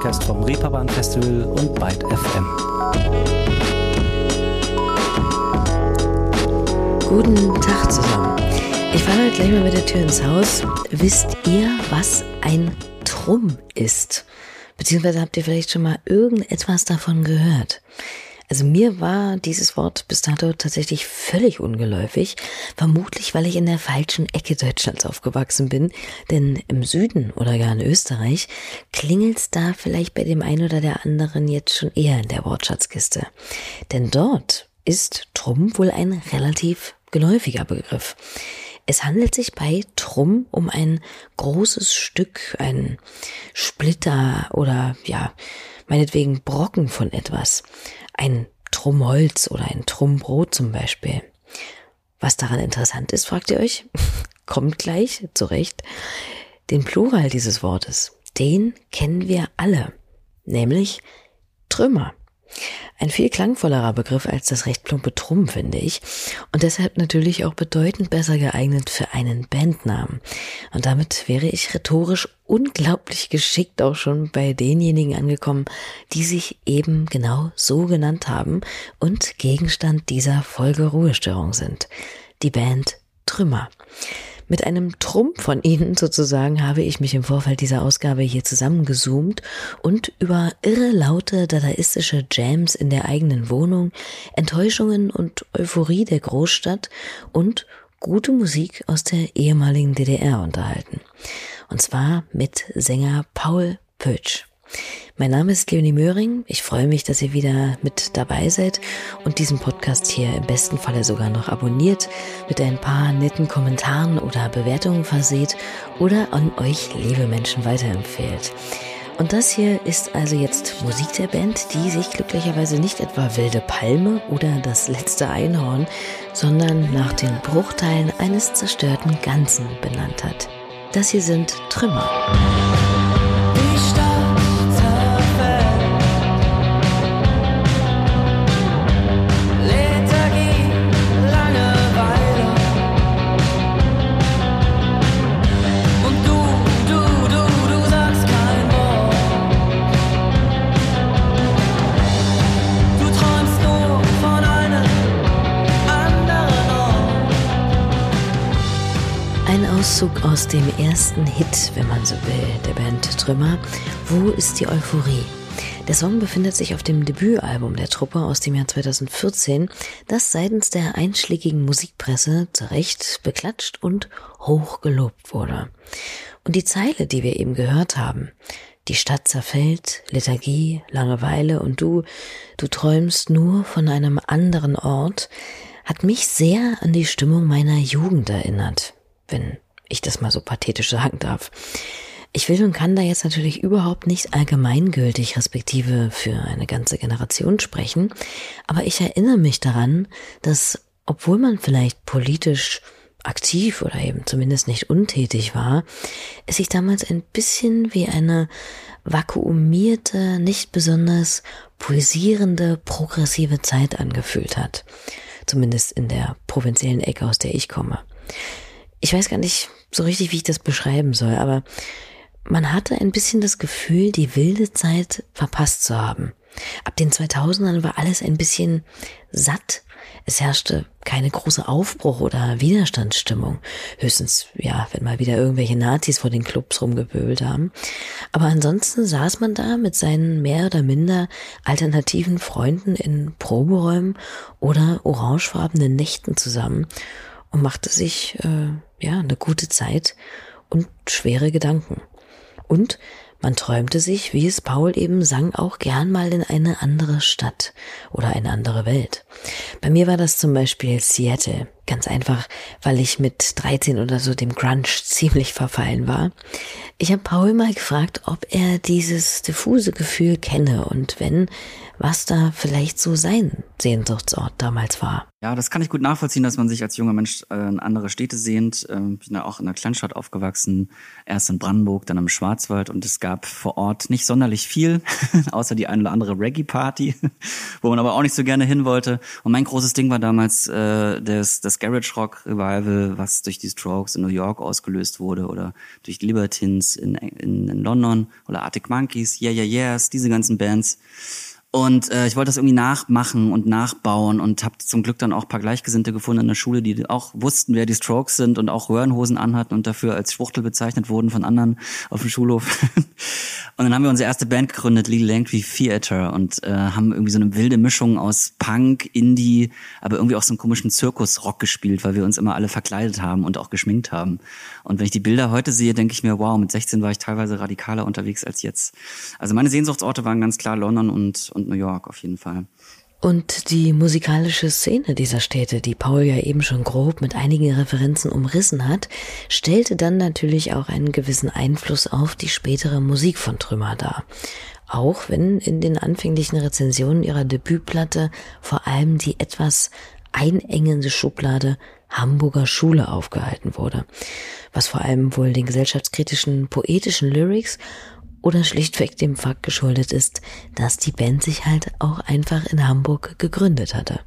Podcast vom Reeperbahn Festival und Byte FM. Guten Tag zusammen. Ich fahre heute gleich mal mit der Tür ins Haus. Wisst ihr, was ein Trumm ist? Beziehungsweise habt ihr vielleicht schon mal irgendetwas davon gehört? Also mir war dieses Wort bis dato tatsächlich völlig ungeläufig, vermutlich weil ich in der falschen Ecke Deutschlands aufgewachsen bin, denn im Süden oder gar in Österreich klingelt's da vielleicht bei dem einen oder der anderen jetzt schon eher in der Wortschatzkiste. Denn dort ist Trumm wohl ein relativ geläufiger Begriff. Es handelt sich bei Trumm um ein großes Stück, ein Splitter oder ja, meinetwegen Brocken von etwas. Ein Trumm Holz oder ein Trumm Brot zum Beispiel. Was daran interessant ist, fragt ihr euch? Kommt gleich, zurecht. Den Plural dieses Wortes, den kennen wir alle, nämlich Trümmer. Ein viel klangvollerer Begriff als das recht plumpe Trumm, finde ich. Und deshalb natürlich auch bedeutend besser geeignet für einen Bandnamen. Und damit wäre ich rhetorisch unglaublich geschickt auch schon bei denjenigen angekommen, die sich eben genau so genannt haben und Gegenstand dieser Folge Ruhestörung sind. Die Band Trümmer. Mit einem Trumpf von Ihnen sozusagen habe ich mich im Vorfeld dieser Ausgabe hier zusammengezoomt und über irre laute dadaistische Jams in der eigenen Wohnung, Enttäuschungen und Euphorie der Großstadt und gute Musik aus der ehemaligen DDR unterhalten. Und zwar mit Sänger Paul Pötsch. Mein Name ist Leonie Möhring. Ich freue mich, dass ihr wieder mit dabei seid und diesen Podcast hier im besten Falle sogar noch abonniert, mit ein paar netten Kommentaren oder Bewertungen verseht oder an euch liebe Menschen weiterempfehlt. Und das hier ist also jetzt Musik der Band, die sich glücklicherweise nicht etwa Wilde Palme oder das letzte Einhorn, sondern nach den Bruchteilen eines zerstörten Ganzen benannt hat. Das hier sind Trümmer. Auszug aus dem ersten Hit, wenn man so will, der Band Trümmer. Wo ist die Euphorie? Der Song befindet sich auf dem Debütalbum der Truppe aus dem Jahr 2014, das seitens der einschlägigen Musikpresse zu Recht beklatscht und hoch gelobt wurde. Und die Zeile, die wir eben gehört haben, die Stadt zerfällt, Lethargie, Langeweile und du, du träumst nur von einem anderen Ort, hat mich sehr an die Stimmung meiner Jugend erinnert, wenn ich das mal so pathetisch sagen darf. Ich will und kann da jetzt natürlich überhaupt nicht allgemeingültig respektive für eine ganze Generation sprechen, aber ich erinnere mich daran, dass obwohl man vielleicht politisch aktiv oder eben zumindest nicht untätig war, es sich damals ein bisschen wie eine vakuumierte, nicht besonders pulsierende, progressive Zeit angefühlt hat. Zumindest in der provinziellen Ecke, aus der ich komme. Ich weiß gar nicht, so richtig, wie ich das beschreiben soll, aber man hatte ein bisschen das Gefühl, die wilde Zeit verpasst zu haben. Ab den 2000ern war alles ein bisschen satt. Es herrschte keine große Aufbruch- oder Widerstandsstimmung. Höchstens, ja, wenn mal wieder irgendwelche Nazis vor den Clubs rumgepöbelt haben. Aber ansonsten saß man da mit seinen mehr oder minder alternativen Freunden in Proberäumen oder orangefarbenen Nächten zusammen und machte sich äh, ja eine gute Zeit und schwere Gedanken. Und man träumte sich, wie es Paul eben sang, auch gern mal in eine andere Stadt oder eine andere Welt. Bei mir war das zum Beispiel Seattle. Ganz einfach, weil ich mit 13 oder so dem Grunge ziemlich verfallen war. Ich habe Paul mal gefragt, ob er dieses diffuse Gefühl kenne und wenn, was da vielleicht so sein Sehnsuchtsort damals war. Ja, das kann ich gut nachvollziehen, dass man sich als junger Mensch äh, in andere Städte sehnt. Ähm, bin ja auch in einer Kleinstadt aufgewachsen, erst in Brandenburg, dann im Schwarzwald und es gab vor Ort nicht sonderlich viel, außer die eine oder andere Reggae-Party, wo man aber auch nicht so gerne hin wollte. Und mein großes Ding war damals äh, das, das Garage Rock Revival, was durch die Strokes in New York ausgelöst wurde oder durch Libertines in, in, in London oder Arctic Monkeys, Yeah Yeah Yeahs, diese ganzen Bands. Und äh, ich wollte das irgendwie nachmachen und nachbauen und habe zum Glück dann auch paar Gleichgesinnte gefunden in der Schule, die auch wussten, wer die Strokes sind und auch Röhrenhosen anhatten und dafür als Schwuchtel bezeichnet wurden von anderen auf dem Schulhof. und dann haben wir unsere erste Band gegründet, Lee Langtry Theater und äh, haben irgendwie so eine wilde Mischung aus Punk, Indie, aber irgendwie auch so einen komischen Zirkusrock gespielt, weil wir uns immer alle verkleidet haben und auch geschminkt haben. Und wenn ich die Bilder heute sehe, denke ich mir, wow, mit 16 war ich teilweise radikaler unterwegs als jetzt. Also meine Sehnsuchtsorte waren ganz klar London und und New York auf jeden Fall. Und die musikalische Szene dieser Städte, die Paul ja eben schon grob mit einigen Referenzen umrissen hat, stellte dann natürlich auch einen gewissen Einfluss auf die spätere Musik von Trümmer dar. Auch wenn in den anfänglichen Rezensionen ihrer Debütplatte vor allem die etwas einengende Schublade Hamburger Schule aufgehalten wurde, was vor allem wohl den gesellschaftskritischen poetischen Lyrics oder schlichtweg dem Fakt geschuldet ist, dass die Band sich halt auch einfach in Hamburg gegründet hatte.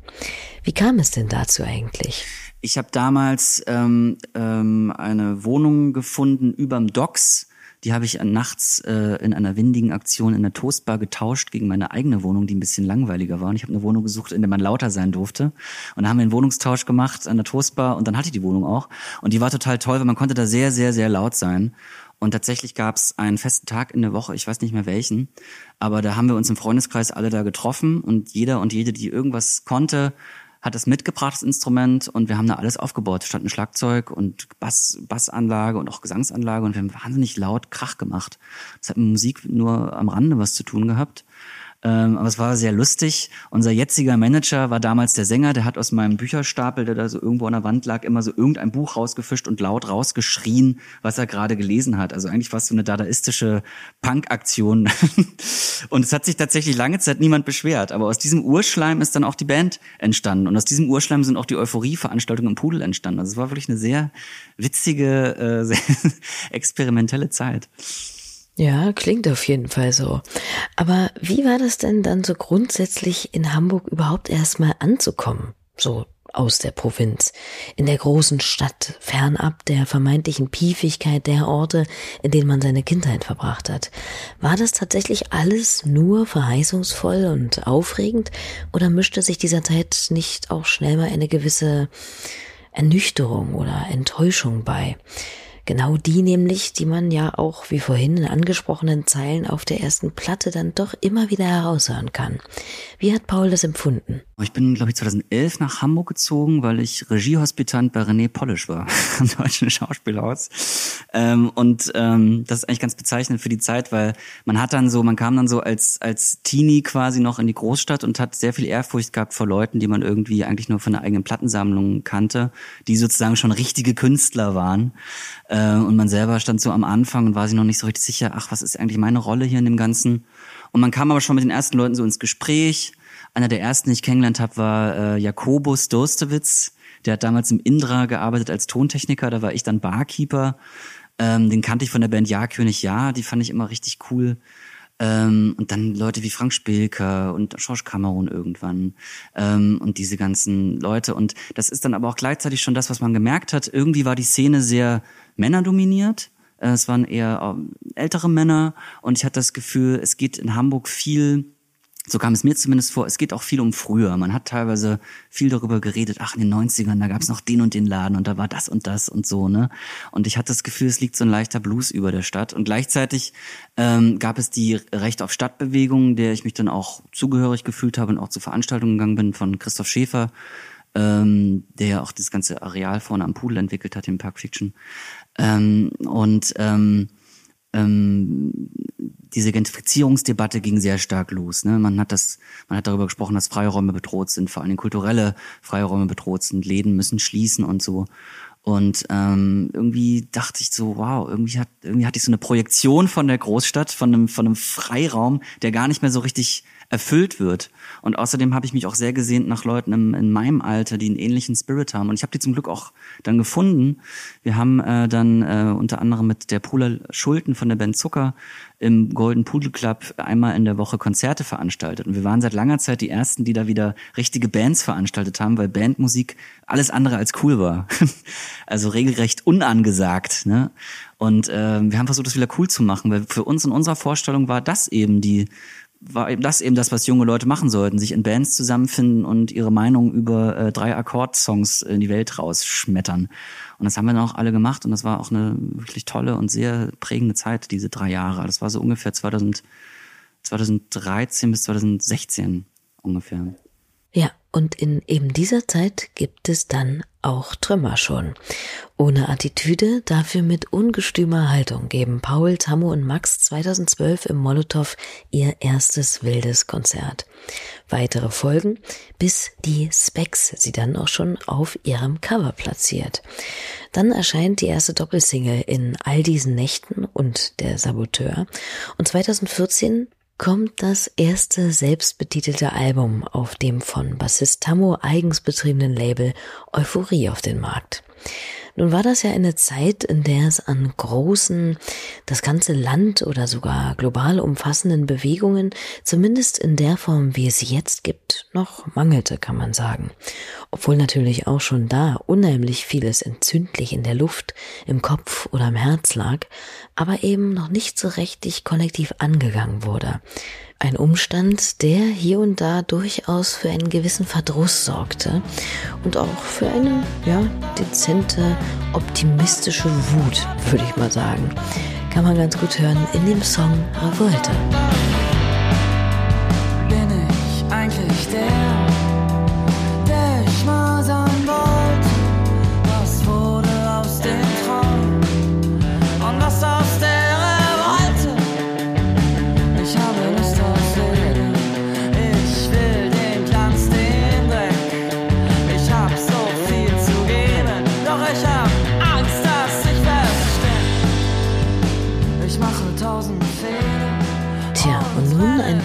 Wie kam es denn dazu eigentlich? Ich habe damals ähm, ähm, eine Wohnung gefunden überm Docks. Die habe ich nachts äh, in einer windigen Aktion in der Toastbar getauscht gegen meine eigene Wohnung, die ein bisschen langweiliger war. Und ich habe eine Wohnung gesucht, in der man lauter sein durfte. Und da haben wir einen Wohnungstausch gemacht an der Toastbar und dann hatte ich die Wohnung auch. Und die war total toll, weil man konnte da sehr, sehr, sehr laut sein. Und tatsächlich gab es einen festen Tag in der Woche, ich weiß nicht mehr welchen, aber da haben wir uns im Freundeskreis alle da getroffen und jeder und jede, die irgendwas konnte, hat das mitgebracht, das Instrument, und wir haben da alles aufgebaut. Stand ein Schlagzeug und Bass, Bassanlage und auch Gesangsanlage und wir haben wahnsinnig laut Krach gemacht. Das hat mit Musik nur am Rande was zu tun gehabt. Ähm, aber es war sehr lustig. Unser jetziger Manager war damals der Sänger, der hat aus meinem Bücherstapel, der da so irgendwo an der Wand lag, immer so irgendein Buch rausgefischt und laut rausgeschrien, was er gerade gelesen hat. Also eigentlich war es so eine dadaistische Punk-Aktion. und es hat sich tatsächlich lange Zeit niemand beschwert. Aber aus diesem Urschleim ist dann auch die Band entstanden. Und aus diesem Urschleim sind auch die Euphorie-Veranstaltungen im Pudel entstanden. Also es war wirklich eine sehr witzige, äh, sehr experimentelle Zeit. Ja, klingt auf jeden Fall so. Aber wie war das denn dann so grundsätzlich in Hamburg überhaupt erstmal anzukommen? So aus der Provinz, in der großen Stadt, fernab der vermeintlichen Piefigkeit der Orte, in denen man seine Kindheit verbracht hat. War das tatsächlich alles nur verheißungsvoll und aufregend oder mischte sich dieser Zeit nicht auch schnell mal eine gewisse Ernüchterung oder Enttäuschung bei? Genau die nämlich, die man ja auch, wie vorhin in angesprochenen Zeilen auf der ersten Platte dann doch immer wieder heraushören kann. Wie hat Paul das empfunden? Ich bin, glaube ich, 2011 nach Hamburg gezogen, weil ich Regiehospitant bei René Polish war, am Deutschen Schauspielhaus. Ähm, und ähm, das ist eigentlich ganz bezeichnend für die Zeit, weil man hat dann so, man kam dann so als, als Teenie quasi noch in die Großstadt und hat sehr viel Ehrfurcht gehabt vor Leuten, die man irgendwie eigentlich nur von der eigenen Plattensammlung kannte, die sozusagen schon richtige Künstler waren. Äh, und man selber stand so am Anfang und war sich noch nicht so richtig sicher, ach, was ist eigentlich meine Rolle hier in dem Ganzen? Und man kam aber schon mit den ersten Leuten so ins Gespräch. Einer der ersten, die ich kennengelernt habe, war äh, Jakobus Dostewitz. Der hat damals im Indra gearbeitet als Tontechniker, da war ich dann Barkeeper. Ähm, den kannte ich von der Band Ja König Ja, die fand ich immer richtig cool. Ähm, und dann Leute wie Frank Spilker und George Cameron irgendwann ähm, und diese ganzen Leute. Und das ist dann aber auch gleichzeitig schon das, was man gemerkt hat. Irgendwie war die Szene sehr männerdominiert. Äh, es waren eher äh, ältere Männer und ich hatte das Gefühl, es geht in Hamburg viel so kam es mir zumindest vor, es geht auch viel um früher. Man hat teilweise viel darüber geredet, ach, in den 90ern, da gab es noch den und den Laden und da war das und das und so, ne? Und ich hatte das Gefühl, es liegt so ein leichter Blues über der Stadt. Und gleichzeitig ähm, gab es die Recht auf Stadtbewegung, der ich mich dann auch zugehörig gefühlt habe und auch zu Veranstaltungen gegangen bin von Christoph Schäfer, ähm, der ja auch das ganze Areal vorne am Pudel entwickelt hat, im Park Fiction. Ähm, und ähm, ähm, diese Gentrifizierungsdebatte ging sehr stark los. Ne? Man hat das, man hat darüber gesprochen, dass Freiräume bedroht sind, vor allem kulturelle Freiräume bedroht sind, Läden müssen schließen und so. Und ähm, irgendwie dachte ich so, wow, irgendwie hat irgendwie hatte ich so eine Projektion von der Großstadt, von einem von einem Freiraum, der gar nicht mehr so richtig erfüllt wird. Und außerdem habe ich mich auch sehr gesehnt nach Leuten im, in meinem Alter, die einen ähnlichen Spirit haben. Und ich habe die zum Glück auch dann gefunden. Wir haben äh, dann äh, unter anderem mit der Pula Schulten von der Band Zucker im Golden Pudel Club einmal in der Woche Konzerte veranstaltet. Und wir waren seit langer Zeit die ersten, die da wieder richtige Bands veranstaltet haben, weil Bandmusik alles andere als cool war. also regelrecht unangesagt. Ne? Und äh, wir haben versucht, das wieder cool zu machen, weil für uns in unserer Vorstellung war das eben die war eben das eben das, was junge Leute machen sollten, sich in Bands zusammenfinden und ihre Meinung über äh, drei Akkordsongs in die Welt rausschmettern. Und das haben wir dann auch alle gemacht und das war auch eine wirklich tolle und sehr prägende Zeit, diese drei Jahre. Das war so ungefähr 2000, 2013 bis 2016 ungefähr. Ja, und in eben dieser Zeit gibt es dann auch Trümmer schon. Ohne Attitüde, dafür mit ungestümer Haltung geben Paul, Tammo und Max 2012 im Molotow ihr erstes wildes Konzert. Weitere folgen, bis die Specs sie dann auch schon auf ihrem Cover platziert. Dann erscheint die erste Doppelsingle in all diesen Nächten und der Saboteur. Und 2014 kommt das erste selbstbetitelte Album auf dem von Bassist Tammo eigens betriebenen Label Euphorie auf den Markt. Nun war das ja eine Zeit, in der es an großen, das ganze Land oder sogar global umfassenden Bewegungen, zumindest in der Form, wie es sie jetzt gibt, noch mangelte, kann man sagen. Obwohl natürlich auch schon da unheimlich vieles entzündlich in der Luft, im Kopf oder im Herz lag, aber eben noch nicht so richtig kollektiv angegangen wurde. Ein Umstand, der hier und da durchaus für einen gewissen Verdruss sorgte und auch für eine, ja, dezente, optimistische Wut, würde ich mal sagen. Kann man ganz gut hören in dem Song Revolte. Bin ich eigentlich der,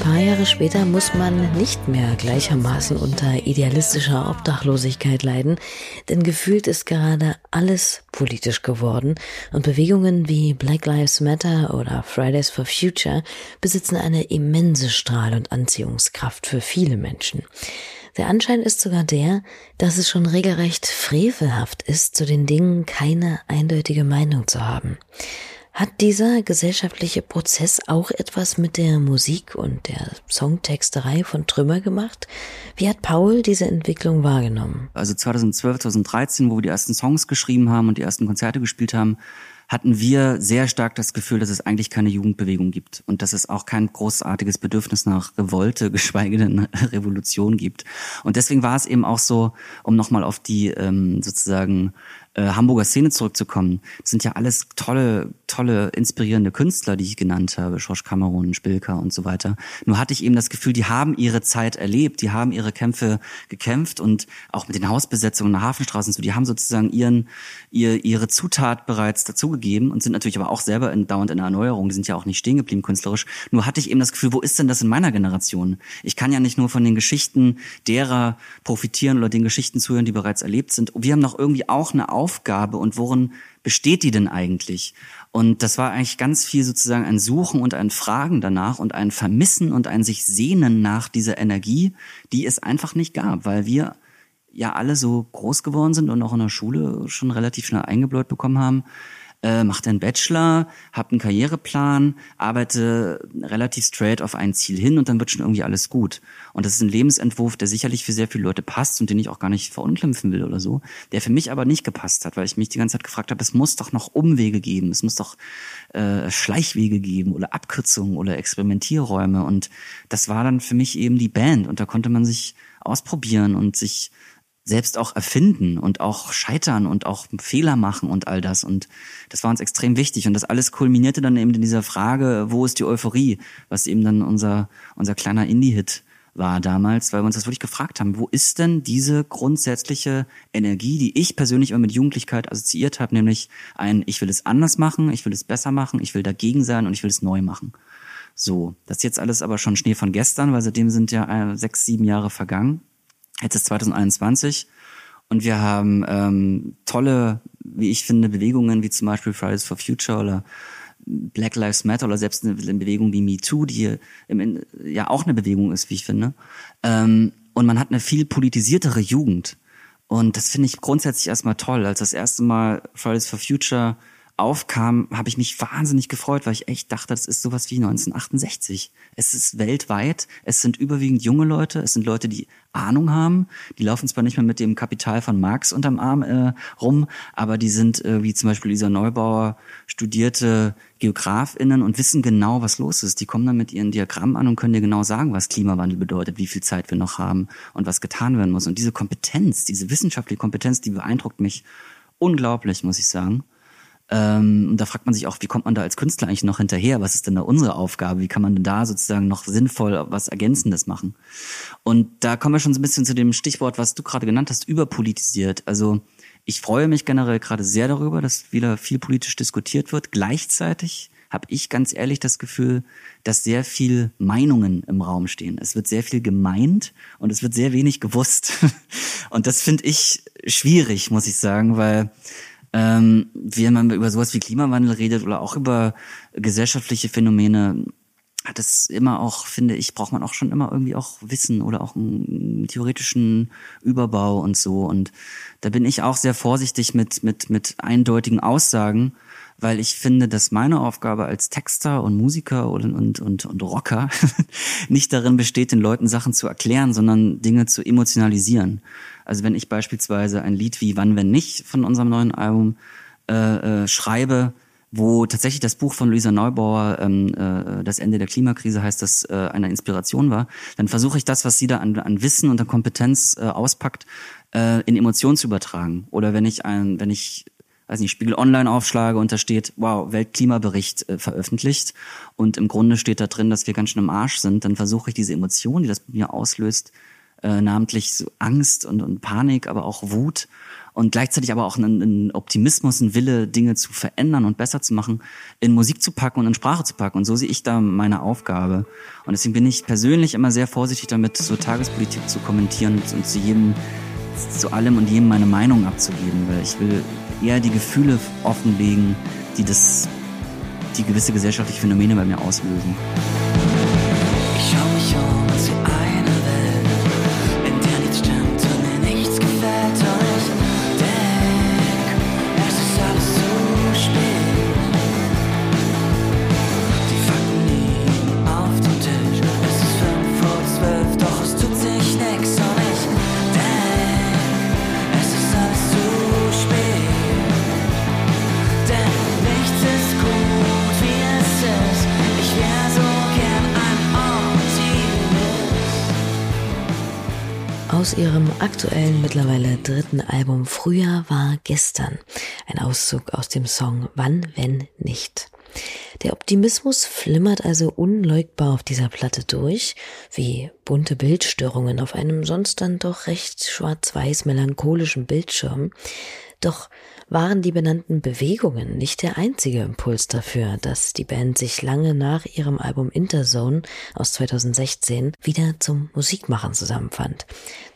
paar Jahre später, muss man nicht mehr gleichermaßen unter idealistischer Obdachlosigkeit leiden, denn gefühlt ist gerade alles politisch geworden und Bewegungen wie Black Lives Matter oder Fridays for Future besitzen eine immense Strahl- und Anziehungskraft für viele Menschen. Der Anschein ist sogar der, dass es schon regelrecht frevelhaft ist, zu den Dingen keine eindeutige Meinung zu haben. Hat dieser gesellschaftliche Prozess auch etwas mit der Musik und der Songtexterei von Trümmer gemacht? Wie hat Paul diese Entwicklung wahrgenommen? Also 2012, 2013, wo wir die ersten Songs geschrieben haben und die ersten Konzerte gespielt haben, hatten wir sehr stark das Gefühl, dass es eigentlich keine Jugendbewegung gibt und dass es auch kein großartiges Bedürfnis nach Revolte, geschweige denn Revolution gibt. Und deswegen war es eben auch so, um nochmal auf die ähm, sozusagen äh, Hamburger Szene zurückzukommen. Das sind ja alles tolle, tolle, inspirierende Künstler, die ich genannt habe, Schorsch Kamerun, Spilker und so weiter. Nur hatte ich eben das Gefühl, die haben ihre Zeit erlebt, die haben ihre Kämpfe gekämpft und auch mit den Hausbesetzungen der Hafenstraßen so, die haben sozusagen ihren, ihr, ihre Zutat bereits dazugegeben und sind natürlich aber auch selber in, dauernd in der Erneuerung, die sind ja auch nicht stehen geblieben künstlerisch. Nur hatte ich eben das Gefühl, wo ist denn das in meiner Generation? Ich kann ja nicht nur von den Geschichten derer profitieren oder den Geschichten zuhören, die bereits erlebt sind. Wir haben noch irgendwie auch eine Aufgabe und worin besteht die denn eigentlich? Und das war eigentlich ganz viel sozusagen ein Suchen und ein Fragen danach und ein Vermissen und ein sich sehnen nach dieser Energie, die es einfach nicht gab, weil wir ja alle so groß geworden sind und auch in der Schule schon relativ schnell eingebläut bekommen haben, äh, mach den Bachelor, hab einen Karriereplan, arbeite relativ straight auf ein Ziel hin und dann wird schon irgendwie alles gut. Und das ist ein Lebensentwurf, der sicherlich für sehr viele Leute passt und den ich auch gar nicht verunglimpfen will oder so, der für mich aber nicht gepasst hat, weil ich mich die ganze Zeit gefragt habe, es muss doch noch Umwege geben, es muss doch äh, Schleichwege geben oder Abkürzungen oder Experimentierräume und das war dann für mich eben die Band und da konnte man sich ausprobieren und sich selbst auch erfinden und auch scheitern und auch Fehler machen und all das. Und das war uns extrem wichtig. Und das alles kulminierte dann eben in dieser Frage, wo ist die Euphorie, was eben dann unser, unser kleiner Indie-Hit war damals, weil wir uns das wirklich gefragt haben, wo ist denn diese grundsätzliche Energie, die ich persönlich immer mit Jugendlichkeit assoziiert habe, nämlich ein, ich will es anders machen, ich will es besser machen, ich will dagegen sein und ich will es neu machen. So, das ist jetzt alles aber schon Schnee von gestern, weil seitdem sind ja äh, sechs, sieben Jahre vergangen. Jetzt ist 2021 und wir haben ähm, tolle, wie ich finde, Bewegungen wie zum Beispiel Fridays for Future oder Black Lives Matter oder selbst eine, Bewegung wie MeToo, die im, ja auch eine Bewegung ist, wie ich finde. Ähm, und man hat eine viel politisiertere Jugend. Und das finde ich grundsätzlich erstmal toll. Als das erste Mal Fridays for Future aufkam, habe ich mich wahnsinnig gefreut, weil ich echt dachte, das ist sowas wie 1968. Es ist weltweit, es sind überwiegend junge Leute, es sind Leute, die Ahnung haben, die laufen zwar nicht mehr mit dem Kapital von Marx unterm Arm äh, rum, aber die sind, äh, wie zum Beispiel Lisa Neubauer, studierte GeografInnen und wissen genau, was los ist. Die kommen dann mit ihren Diagrammen an und können dir genau sagen, was Klimawandel bedeutet, wie viel Zeit wir noch haben und was getan werden muss. Und diese Kompetenz, diese wissenschaftliche Kompetenz, die beeindruckt mich unglaublich, muss ich sagen. Ähm, und da fragt man sich auch, wie kommt man da als Künstler eigentlich noch hinterher? Was ist denn da unsere Aufgabe? Wie kann man denn da sozusagen noch sinnvoll was Ergänzendes machen? Und da kommen wir schon so ein bisschen zu dem Stichwort, was du gerade genannt hast, überpolitisiert. Also ich freue mich generell gerade sehr darüber, dass wieder viel politisch diskutiert wird. Gleichzeitig habe ich ganz ehrlich das Gefühl, dass sehr viel Meinungen im Raum stehen. Es wird sehr viel gemeint und es wird sehr wenig gewusst. Und das finde ich schwierig, muss ich sagen, weil ähm, wenn man über sowas wie Klimawandel redet oder auch über gesellschaftliche Phänomene, hat es immer auch, finde ich, braucht man auch schon immer irgendwie auch Wissen oder auch einen theoretischen Überbau und so. Und da bin ich auch sehr vorsichtig mit, mit, mit eindeutigen Aussagen, weil ich finde, dass meine Aufgabe als Texter und Musiker und, und, und, und Rocker nicht darin besteht, den Leuten Sachen zu erklären, sondern Dinge zu emotionalisieren. Also wenn ich beispielsweise ein Lied wie Wann, wenn nicht von unserem neuen Album äh, äh, schreibe, wo tatsächlich das Buch von Luisa Neubauer, ähm, äh, das Ende der Klimakrise heißt, das äh, eine Inspiration war, dann versuche ich das, was sie da an, an Wissen und an Kompetenz äh, auspackt, äh, in Emotionen zu übertragen. Oder wenn ich ein, wenn ich weiß nicht, Spiegel Online aufschlage und da steht, wow, Weltklimabericht äh, veröffentlicht und im Grunde steht da drin, dass wir ganz schön im Arsch sind, dann versuche ich diese Emotionen, die das bei mir auslöst, äh, namentlich so Angst und, und Panik, aber auch Wut und gleichzeitig aber auch einen, einen Optimismus, einen Wille, Dinge zu verändern und besser zu machen, in Musik zu packen und in Sprache zu packen. Und so sehe ich da meine Aufgabe. Und deswegen bin ich persönlich immer sehr vorsichtig damit, so Tagespolitik zu kommentieren und, und zu jedem, zu allem und jedem meine Meinung abzugeben, weil ich will eher die Gefühle offenlegen, die das, die gewisse gesellschaftliche Phänomene bei mir auslösen. Aus ihrem aktuellen, mittlerweile dritten Album Früher war gestern. Ein Auszug aus dem Song Wann, wenn nicht. Der Optimismus flimmert also unleugbar auf dieser Platte durch, wie bunte Bildstörungen auf einem sonst dann doch recht schwarz-weiß melancholischen Bildschirm. Doch waren die benannten Bewegungen nicht der einzige Impuls dafür, dass die Band sich lange nach ihrem Album Interzone aus 2016 wieder zum Musikmachen zusammenfand.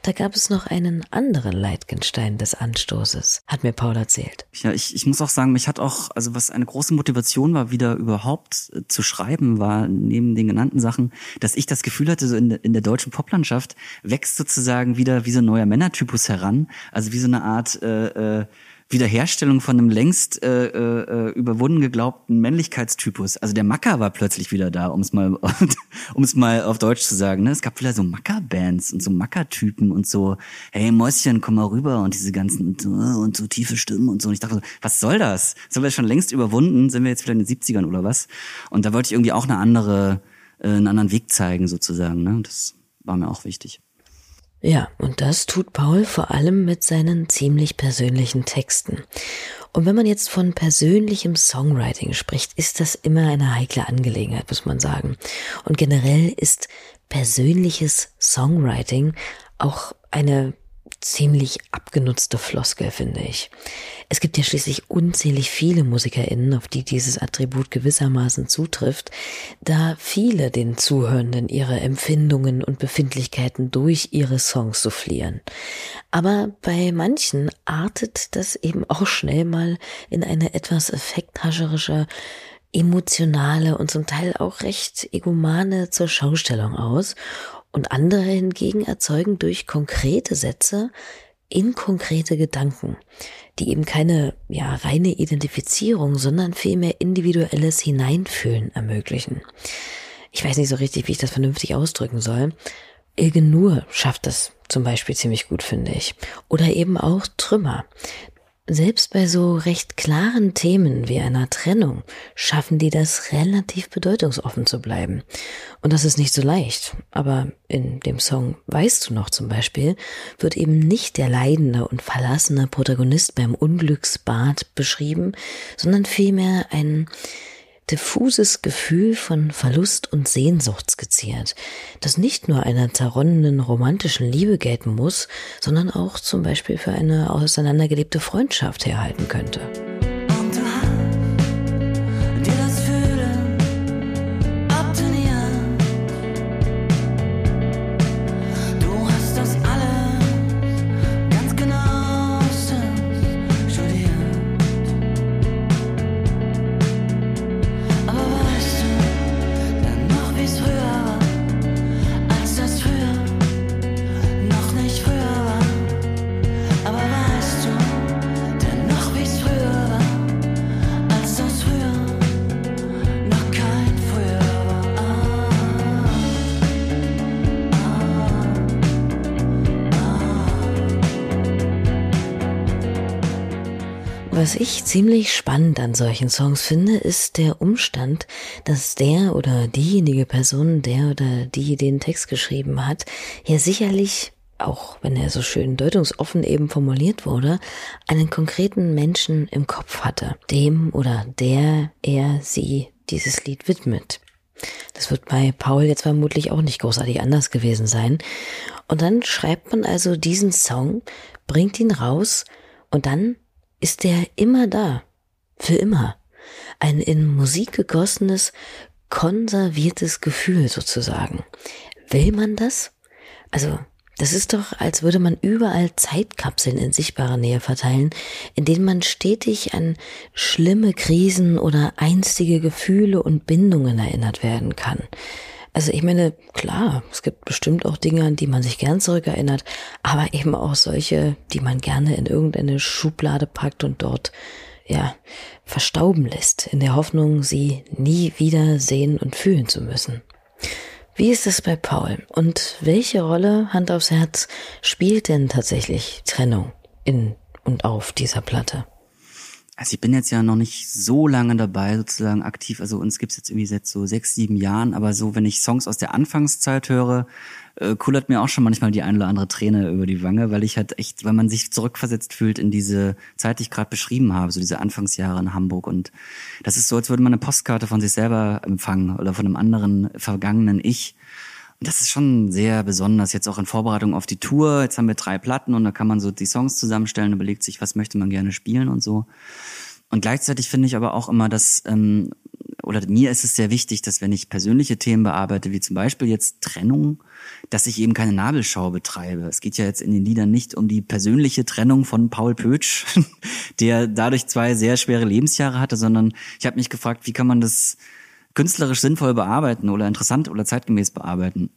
Da gab es noch einen anderen Leitgenstein des Anstoßes, hat mir Paul erzählt. Ja, ich, ich muss auch sagen, mich hat auch, also was eine große Motivation war, wieder überhaupt äh, zu schreiben, war neben den genannten Sachen, dass ich das Gefühl hatte, so in, in der deutschen Poplandschaft wächst sozusagen wieder wie so ein neuer Männertypus heran, also wie so eine Art äh, äh, Wiederherstellung von einem längst äh, äh, überwunden geglaubten Männlichkeitstypus. Also der Macker war plötzlich wieder da, um es mal, um es mal auf Deutsch zu sagen. Ne? Es gab wieder so Macker-Bands und so Macker-Typen und so, hey Mäuschen, komm mal rüber und diese ganzen und so, und so tiefe Stimmen und so. Und ich dachte so, was soll das? Sind wir schon längst überwunden? Sind wir jetzt wieder in den 70ern oder was? Und da wollte ich irgendwie auch eine andere, äh, einen anderen Weg zeigen sozusagen. Ne? Das war mir auch wichtig. Ja, und das tut Paul vor allem mit seinen ziemlich persönlichen Texten. Und wenn man jetzt von persönlichem Songwriting spricht, ist das immer eine heikle Angelegenheit, muss man sagen. Und generell ist persönliches Songwriting auch eine ziemlich abgenutzte Floskel, finde ich. Es gibt ja schließlich unzählig viele MusikerInnen, auf die dieses Attribut gewissermaßen zutrifft, da viele den Zuhörenden ihre Empfindungen und Befindlichkeiten durch ihre Songs soufflieren. Aber bei manchen artet das eben auch schnell mal in eine etwas effekthascherische, emotionale und zum Teil auch recht egomane zur Schaustellung aus und andere hingegen erzeugen durch konkrete Sätze inkonkrete Gedanken, die eben keine ja, reine Identifizierung, sondern vielmehr individuelles Hineinfühlen ermöglichen. Ich weiß nicht so richtig, wie ich das vernünftig ausdrücken soll. Ilgen Nur schafft das zum Beispiel ziemlich gut, finde ich. Oder eben auch Trümmer. Selbst bei so recht klaren Themen wie einer Trennung schaffen die das relativ bedeutungsoffen zu bleiben. Und das ist nicht so leicht. Aber in dem Song Weißt du noch zum Beispiel wird eben nicht der leidende und verlassene Protagonist beim Unglücksbad beschrieben, sondern vielmehr ein diffuses Gefühl von Verlust und Sehnsucht skizziert, das nicht nur einer zerronnenen romantischen Liebe gelten muss, sondern auch zum Beispiel für eine auseinandergelebte Freundschaft herhalten könnte. Ziemlich spannend an solchen Songs finde, ist der Umstand, dass der oder diejenige Person, der oder die den Text geschrieben hat, ja sicherlich auch wenn er so schön deutungsoffen eben formuliert wurde, einen konkreten Menschen im Kopf hatte, dem oder der er sie dieses Lied widmet. Das wird bei Paul jetzt vermutlich auch nicht großartig anders gewesen sein. Und dann schreibt man also diesen Song, bringt ihn raus und dann ist er immer da. Für immer. Ein in Musik gegossenes, konserviertes Gefühl sozusagen. Will man das? Also, das ist doch, als würde man überall Zeitkapseln in sichtbarer Nähe verteilen, in denen man stetig an schlimme Krisen oder einstige Gefühle und Bindungen erinnert werden kann. Also ich meine, klar, es gibt bestimmt auch Dinge, an die man sich gern zurückerinnert, aber eben auch solche, die man gerne in irgendeine Schublade packt und dort, ja, verstauben lässt, in der Hoffnung, sie nie wieder sehen und fühlen zu müssen. Wie ist es bei Paul? Und welche Rolle, Hand aufs Herz, spielt denn tatsächlich Trennung in und auf dieser Platte? Also ich bin jetzt ja noch nicht so lange dabei, sozusagen aktiv. Also uns gibt's jetzt irgendwie seit so sechs, sieben Jahren. Aber so, wenn ich Songs aus der Anfangszeit höre, äh, kullert mir auch schon manchmal die ein oder andere Träne über die Wange, weil ich halt echt, weil man sich zurückversetzt fühlt in diese Zeit, die ich gerade beschrieben habe, so diese Anfangsjahre in Hamburg. Und das ist so, als würde man eine Postkarte von sich selber empfangen oder von einem anderen vergangenen Ich. Das ist schon sehr besonders, jetzt auch in Vorbereitung auf die Tour. Jetzt haben wir drei Platten und da kann man so die Songs zusammenstellen, überlegt sich, was möchte man gerne spielen und so. Und gleichzeitig finde ich aber auch immer, dass, ähm, oder mir ist es sehr wichtig, dass wenn ich persönliche Themen bearbeite, wie zum Beispiel jetzt Trennung, dass ich eben keine Nabelschau betreibe. Es geht ja jetzt in den Liedern nicht um die persönliche Trennung von Paul Pötsch, der dadurch zwei sehr schwere Lebensjahre hatte, sondern ich habe mich gefragt, wie kann man das künstlerisch sinnvoll bearbeiten oder interessant oder zeitgemäß bearbeiten.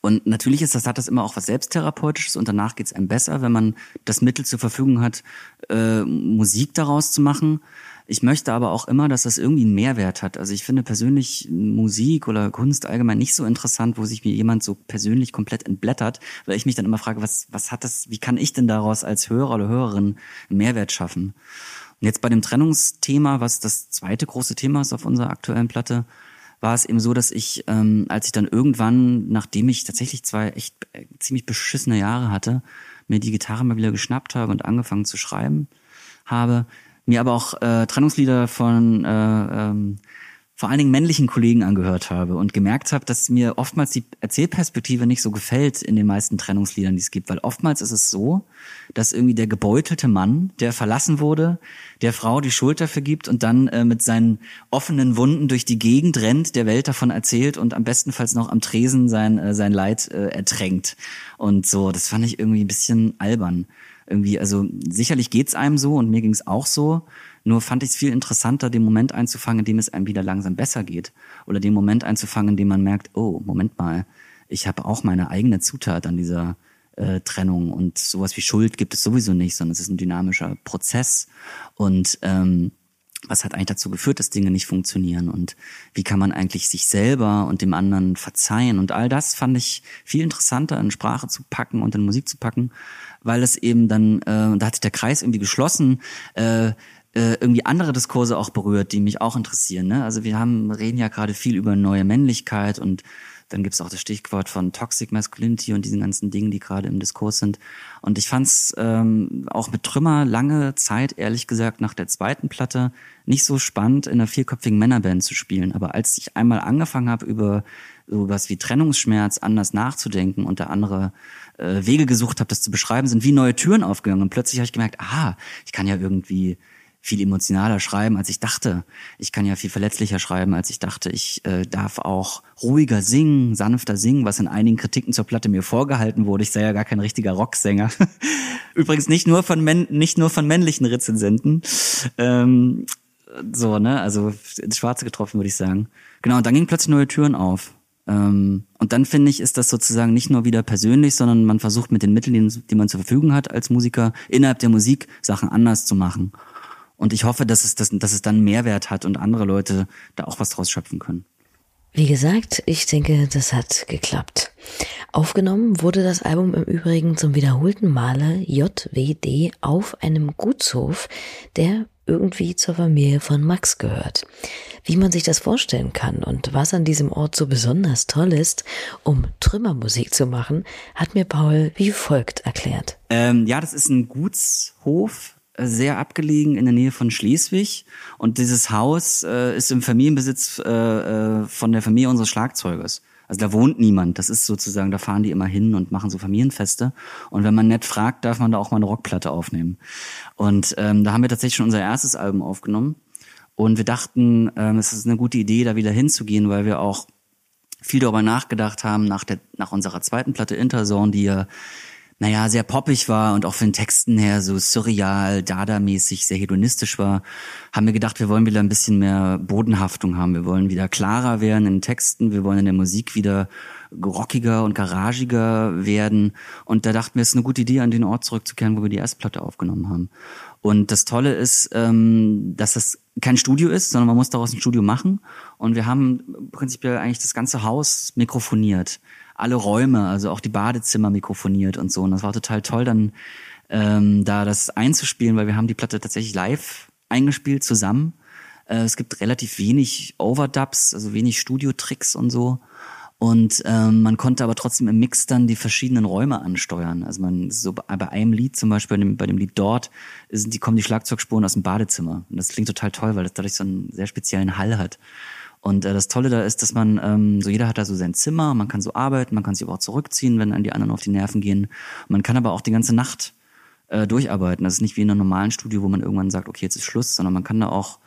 Und natürlich ist das, hat das immer auch was Selbsttherapeutisches und danach geht's einem besser, wenn man das Mittel zur Verfügung hat, äh, Musik daraus zu machen. Ich möchte aber auch immer, dass das irgendwie einen Mehrwert hat. Also ich finde persönlich Musik oder Kunst allgemein nicht so interessant, wo sich mir jemand so persönlich komplett entblättert, weil ich mich dann immer frage, was, was hat das, wie kann ich denn daraus als Hörer oder Hörerin einen Mehrwert schaffen? Und jetzt bei dem Trennungsthema, was das zweite große Thema ist auf unserer aktuellen Platte, war es eben so, dass ich, ähm, als ich dann irgendwann, nachdem ich tatsächlich zwei echt äh, ziemlich beschissene Jahre hatte, mir die Gitarre mal wieder geschnappt habe und angefangen zu schreiben habe, mir aber auch äh, Trennungslieder von äh, ähm, vor allen Dingen männlichen Kollegen angehört habe und gemerkt habe, dass mir oftmals die Erzählperspektive nicht so gefällt in den meisten Trennungsliedern, die es gibt, weil oftmals ist es so, dass irgendwie der gebeutelte Mann, der verlassen wurde, der Frau die Schulter vergibt und dann äh, mit seinen offenen Wunden durch die Gegend rennt, der Welt davon erzählt und am bestenfalls noch am Tresen sein äh, sein Leid äh, ertränkt und so. Das fand ich irgendwie ein bisschen albern. Irgendwie, also sicherlich geht's einem so und mir ging's auch so. Nur fand ich es viel interessanter, den Moment einzufangen, in dem es einem wieder langsam besser geht. Oder den Moment einzufangen, in dem man merkt, oh, Moment mal, ich habe auch meine eigene Zutat an dieser äh, Trennung und sowas wie Schuld gibt es sowieso nicht, sondern es ist ein dynamischer Prozess. Und ähm, was hat eigentlich dazu geführt, dass Dinge nicht funktionieren und wie kann man eigentlich sich selber und dem anderen verzeihen und all das fand ich viel interessanter in Sprache zu packen und in Musik zu packen, weil es eben dann, äh, da hat sich der Kreis irgendwie geschlossen, äh, äh, irgendwie andere Diskurse auch berührt, die mich auch interessieren. Ne? Also wir haben reden ja gerade viel über neue Männlichkeit und dann gibt's auch das Stichwort von Toxic Masculinity und diesen ganzen Dingen, die gerade im Diskurs sind. Und ich fand's ähm, auch mit Trümmer lange Zeit, ehrlich gesagt, nach der zweiten Platte nicht so spannend, in einer vierköpfigen Männerband zu spielen. Aber als ich einmal angefangen habe, über sowas wie Trennungsschmerz anders nachzudenken und da andere äh, Wege gesucht habe, das zu beschreiben, sind wie neue Türen aufgegangen. Und plötzlich habe ich gemerkt, aha, ich kann ja irgendwie viel emotionaler schreiben, als ich dachte. Ich kann ja viel verletzlicher schreiben, als ich dachte. Ich äh, darf auch ruhiger singen, sanfter singen, was in einigen Kritiken zur Platte mir vorgehalten wurde. Ich sei ja gar kein richtiger Rocksänger. Übrigens nicht nur von Män nicht nur von männlichen Rezensenten. Ähm, so, ne, also ins Schwarze getroffen, würde ich sagen. Genau, und dann gingen plötzlich neue Türen auf. Ähm, und dann finde ich, ist das sozusagen nicht nur wieder persönlich, sondern man versucht mit den Mitteln, die man zur Verfügung hat als Musiker, innerhalb der Musik Sachen anders zu machen. Und ich hoffe, dass es, dass, dass es dann Mehrwert hat und andere Leute da auch was draus schöpfen können. Wie gesagt, ich denke, das hat geklappt. Aufgenommen wurde das Album im Übrigen zum wiederholten Male JWD auf einem Gutshof, der irgendwie zur Familie von Max gehört. Wie man sich das vorstellen kann und was an diesem Ort so besonders toll ist, um Trümmermusik zu machen, hat mir Paul wie folgt erklärt. Ähm, ja, das ist ein Gutshof sehr abgelegen in der Nähe von Schleswig und dieses Haus äh, ist im Familienbesitz äh, äh, von der Familie unseres Schlagzeugers. Also da wohnt niemand. Das ist sozusagen, da fahren die immer hin und machen so Familienfeste. Und wenn man nett fragt, darf man da auch mal eine Rockplatte aufnehmen. Und ähm, da haben wir tatsächlich schon unser erstes Album aufgenommen. Und wir dachten, ähm, es ist eine gute Idee, da wieder hinzugehen, weil wir auch viel darüber nachgedacht haben nach der nach unserer zweiten Platte Interzone, die ja naja, sehr poppig war und auch von den Texten her so surreal, dada-mäßig, sehr hedonistisch war, haben wir gedacht, wir wollen wieder ein bisschen mehr Bodenhaftung haben. Wir wollen wieder klarer werden in Texten, wir wollen in der Musik wieder rockiger und garagiger werden. Und da dachten wir, es ist eine gute Idee, an den Ort zurückzukehren, wo wir die erste Platte aufgenommen haben. Und das Tolle ist, ähm, dass das kein Studio ist, sondern man muss daraus ein Studio machen. Und wir haben prinzipiell eigentlich das ganze Haus mikrofoniert alle Räume, also auch die Badezimmer mikrofoniert und so. Und das war total toll, dann ähm, da das einzuspielen, weil wir haben die Platte tatsächlich live eingespielt zusammen. Äh, es gibt relativ wenig Overdubs, also wenig Studiotricks und so. Und ähm, man konnte aber trotzdem im Mix dann die verschiedenen Räume ansteuern. Also man so bei einem Lied zum Beispiel, bei dem, bei dem Lied dort, sind die kommen die Schlagzeugspuren aus dem Badezimmer. Und das klingt total toll, weil das dadurch so einen sehr speziellen Hall hat. Und äh, das Tolle da ist, dass man, ähm, so jeder hat da so sein Zimmer, man kann so arbeiten, man kann sich aber auch zurückziehen, wenn dann die anderen auf die Nerven gehen. Man kann aber auch die ganze Nacht äh, durcharbeiten. Das ist nicht wie in einem normalen Studio, wo man irgendwann sagt, okay, jetzt ist Schluss, sondern man kann da auch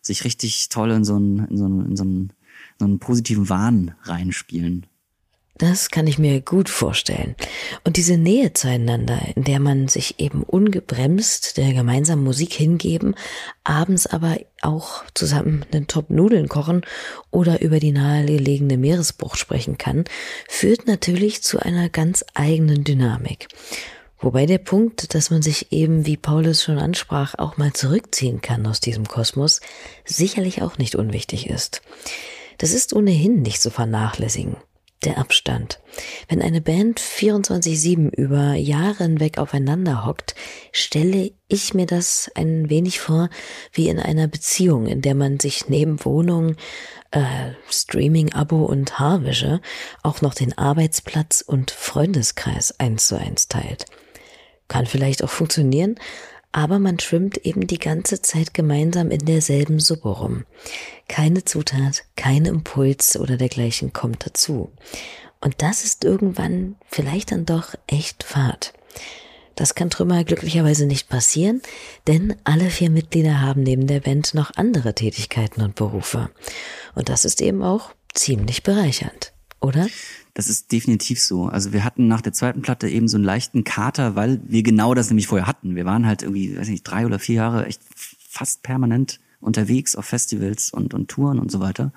sich richtig toll in so einen, in so einen, in so einen, so einen positiven Wahn reinspielen. Das kann ich mir gut vorstellen. Und diese Nähe zueinander, in der man sich eben ungebremst der gemeinsamen Musik hingeben, abends aber auch zusammen einen Top Nudeln kochen oder über die nahegelegene Meeresbucht sprechen kann, führt natürlich zu einer ganz eigenen Dynamik. Wobei der Punkt, dass man sich eben, wie Paulus schon ansprach, auch mal zurückziehen kann aus diesem Kosmos, sicherlich auch nicht unwichtig ist. Das ist ohnehin nicht zu vernachlässigen der Abstand. Wenn eine Band 24-7 über Jahre hinweg aufeinander hockt, stelle ich mir das ein wenig vor wie in einer Beziehung, in der man sich neben Wohnung, äh, Streaming-Abo und Haarwäsche auch noch den Arbeitsplatz und Freundeskreis eins zu eins teilt. Kann vielleicht auch funktionieren, aber man schwimmt eben die ganze Zeit gemeinsam in derselben Suppe rum. Keine Zutat, kein Impuls oder dergleichen kommt dazu. Und das ist irgendwann vielleicht dann doch echt Fahrt. Das kann Trümmer glücklicherweise nicht passieren, denn alle vier Mitglieder haben neben der Band noch andere Tätigkeiten und Berufe. Und das ist eben auch ziemlich bereichernd, oder? Das ist definitiv so. Also wir hatten nach der zweiten Platte eben so einen leichten Kater, weil wir genau das nämlich vorher hatten. Wir waren halt irgendwie, weiß nicht, drei oder vier Jahre echt fast permanent unterwegs auf Festivals und, und Touren und so weiter.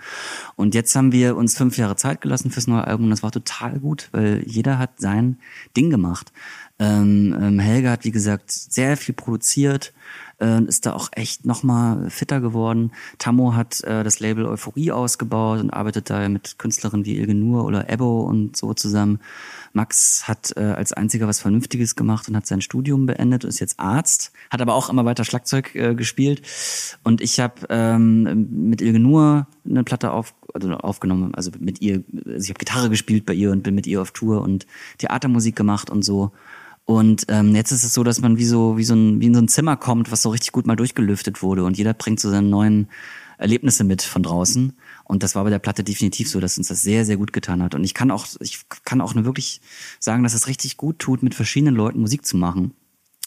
Und jetzt haben wir uns fünf Jahre Zeit gelassen fürs neue Album und das war total gut, weil jeder hat sein Ding gemacht. Ähm, ähm, Helga hat, wie gesagt, sehr viel produziert, äh, ist da auch echt nochmal fitter geworden. Tammo hat äh, das Label Euphorie ausgebaut und arbeitet da mit Künstlerinnen wie Ilge Nur oder Ebo und so zusammen. Max hat äh, als einziger was Vernünftiges gemacht und hat sein Studium beendet und ist jetzt Arzt, hat aber auch immer weiter Schlagzeug äh, gespielt. Und ich habe ähm, mit Ilge Nur eine Platte auf, also aufgenommen, also mit ihr, also ich habe Gitarre gespielt bei ihr und bin mit ihr auf Tour und Theatermusik gemacht und so. Und ähm, jetzt ist es so, dass man wie so wie so ein wie in so ein Zimmer kommt, was so richtig gut mal durchgelüftet wurde und jeder bringt so seine neuen Erlebnisse mit von draußen. Und das war bei der Platte definitiv so, dass uns das sehr sehr gut getan hat. Und ich kann auch ich kann auch nur wirklich sagen, dass es richtig gut tut, mit verschiedenen Leuten Musik zu machen,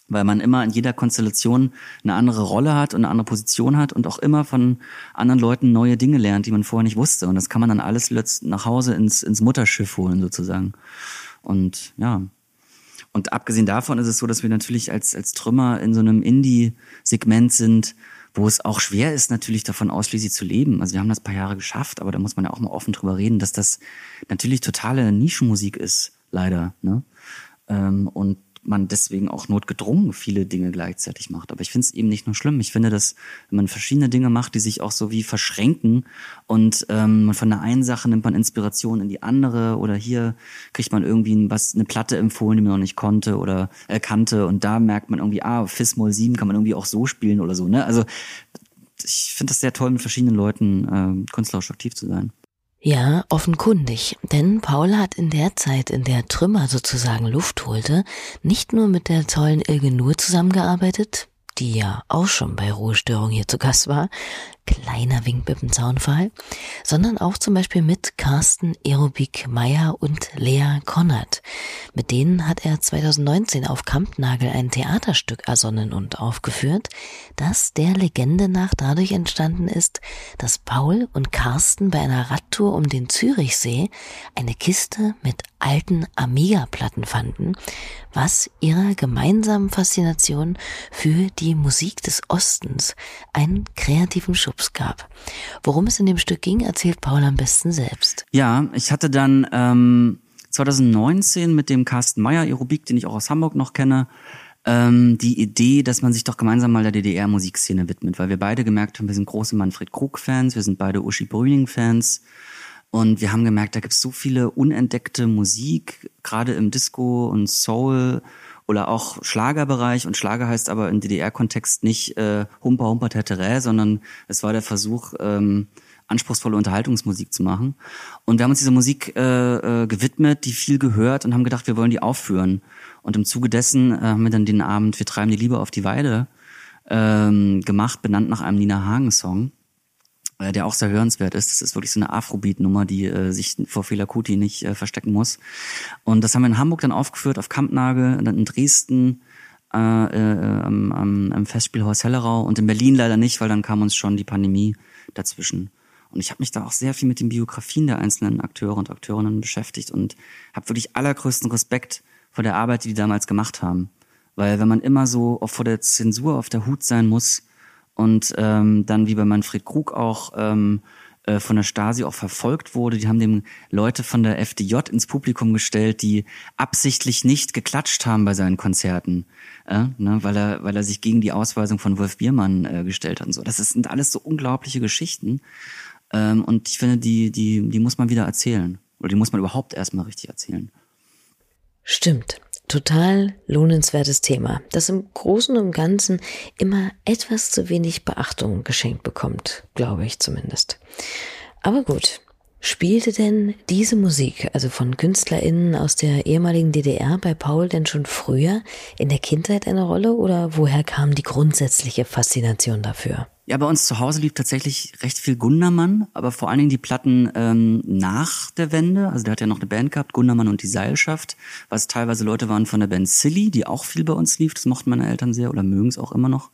weil man immer in jeder Konstellation eine andere Rolle hat und eine andere Position hat und auch immer von anderen Leuten neue Dinge lernt, die man vorher nicht wusste. Und das kann man dann alles nach Hause ins ins Mutterschiff holen sozusagen. Und ja, und abgesehen davon ist es so, dass wir natürlich als, als Trümmer in so einem Indie-Segment sind, wo es auch schwer ist, natürlich davon ausschließlich zu leben. Also wir haben das paar Jahre geschafft, aber da muss man ja auch mal offen drüber reden, dass das natürlich totale Nischenmusik ist, leider. Ne? Ähm, und man deswegen auch notgedrungen viele Dinge gleichzeitig macht. Aber ich finde es eben nicht nur schlimm. Ich finde, dass wenn man verschiedene Dinge macht, die sich auch so wie verschränken und ähm, von der einen Sache nimmt man Inspiration in die andere oder hier kriegt man irgendwie was eine Platte empfohlen, die man noch nicht konnte oder äh, kannte und da merkt man irgendwie, ah, Fis-Moll 7 kann man irgendwie auch so spielen oder so. Ne? Also ich finde das sehr toll, mit verschiedenen Leuten äh, künstlerisch aktiv zu sein. Ja, offenkundig, denn Paul hat in der Zeit, in der Trümmer sozusagen Luft holte, nicht nur mit der tollen Ilge Nur zusammengearbeitet, die ja auch schon bei Ruhestörung hier zu Gast war, kleiner Wink mit dem Zaunfall, sondern auch zum Beispiel mit Carsten Aerobik Meyer und Lea Konrad. Mit denen hat er 2019 auf Kampnagel ein Theaterstück ersonnen und aufgeführt, das der Legende nach dadurch entstanden ist, dass Paul und Carsten bei einer Radtour um den Zürichsee eine Kiste mit alten Amiga-Platten fanden, was ihrer gemeinsamen Faszination für die Musik des Ostens einen kreativen Schub Schubs gab. Worum es in dem Stück ging, erzählt Paul am besten selbst. Ja, ich hatte dann ähm, 2019 mit dem Carsten Meyer Aerobik, den ich auch aus Hamburg noch kenne, ähm, die Idee, dass man sich doch gemeinsam mal der DDR-Musikszene widmet, weil wir beide gemerkt haben, wir sind große Manfred Krug-Fans, wir sind beide Uschi Brüning-Fans. Und wir haben gemerkt, da gibt es so viele unentdeckte Musik, gerade im Disco und Soul oder auch Schlagerbereich. Und Schlager heißt aber im DDR-Kontext nicht äh, Humper Humper Tetere, sondern es war der Versuch, ähm, anspruchsvolle Unterhaltungsmusik zu machen. Und wir haben uns dieser Musik äh, äh, gewidmet, die viel gehört und haben gedacht, wir wollen die aufführen. Und im Zuge dessen äh, haben wir dann den Abend Wir treiben die Liebe auf die Weide ähm, gemacht, benannt nach einem Nina Hagen-Song. Äh, der auch sehr hörenswert ist. Das ist wirklich so eine Afrobeat-Nummer, die äh, sich vor Fela Kuti nicht äh, verstecken muss. Und das haben wir in Hamburg dann aufgeführt, auf Kampnagel, dann in Dresden, äh, äh, am, am, am Festspielhaus Hellerau und in Berlin leider nicht, weil dann kam uns schon die Pandemie dazwischen. Und ich habe mich da auch sehr viel mit den Biografien der einzelnen Akteure und Akteurinnen beschäftigt und habe wirklich allergrößten Respekt vor der Arbeit, die die damals gemacht haben. Weil wenn man immer so vor der Zensur auf der Hut sein muss, und ähm, dann wie bei Manfred Krug auch ähm, äh, von der Stasi auch verfolgt wurde. Die haben dem Leute von der FDJ ins Publikum gestellt, die absichtlich nicht geklatscht haben bei seinen Konzerten, äh, ne, weil er weil er sich gegen die Ausweisung von Wolf Biermann äh, gestellt hat und so. Das sind alles so unglaubliche Geschichten ähm, und ich finde die die die muss man wieder erzählen oder die muss man überhaupt erstmal richtig erzählen. Stimmt total lohnenswertes Thema, das im Großen und Ganzen immer etwas zu wenig Beachtung geschenkt bekommt, glaube ich zumindest. Aber gut, Spielte denn diese Musik, also von KünstlerInnen aus der ehemaligen DDR, bei Paul denn schon früher in der Kindheit eine Rolle oder woher kam die grundsätzliche Faszination dafür? Ja, bei uns zu Hause lief tatsächlich recht viel Gundermann, aber vor allen Dingen die Platten ähm, nach der Wende. Also der hat ja noch eine Band gehabt, Gundermann und die Seilschaft, was teilweise Leute waren von der Band Silly, die auch viel bei uns lief. Das mochten meine Eltern sehr oder mögen es auch immer noch.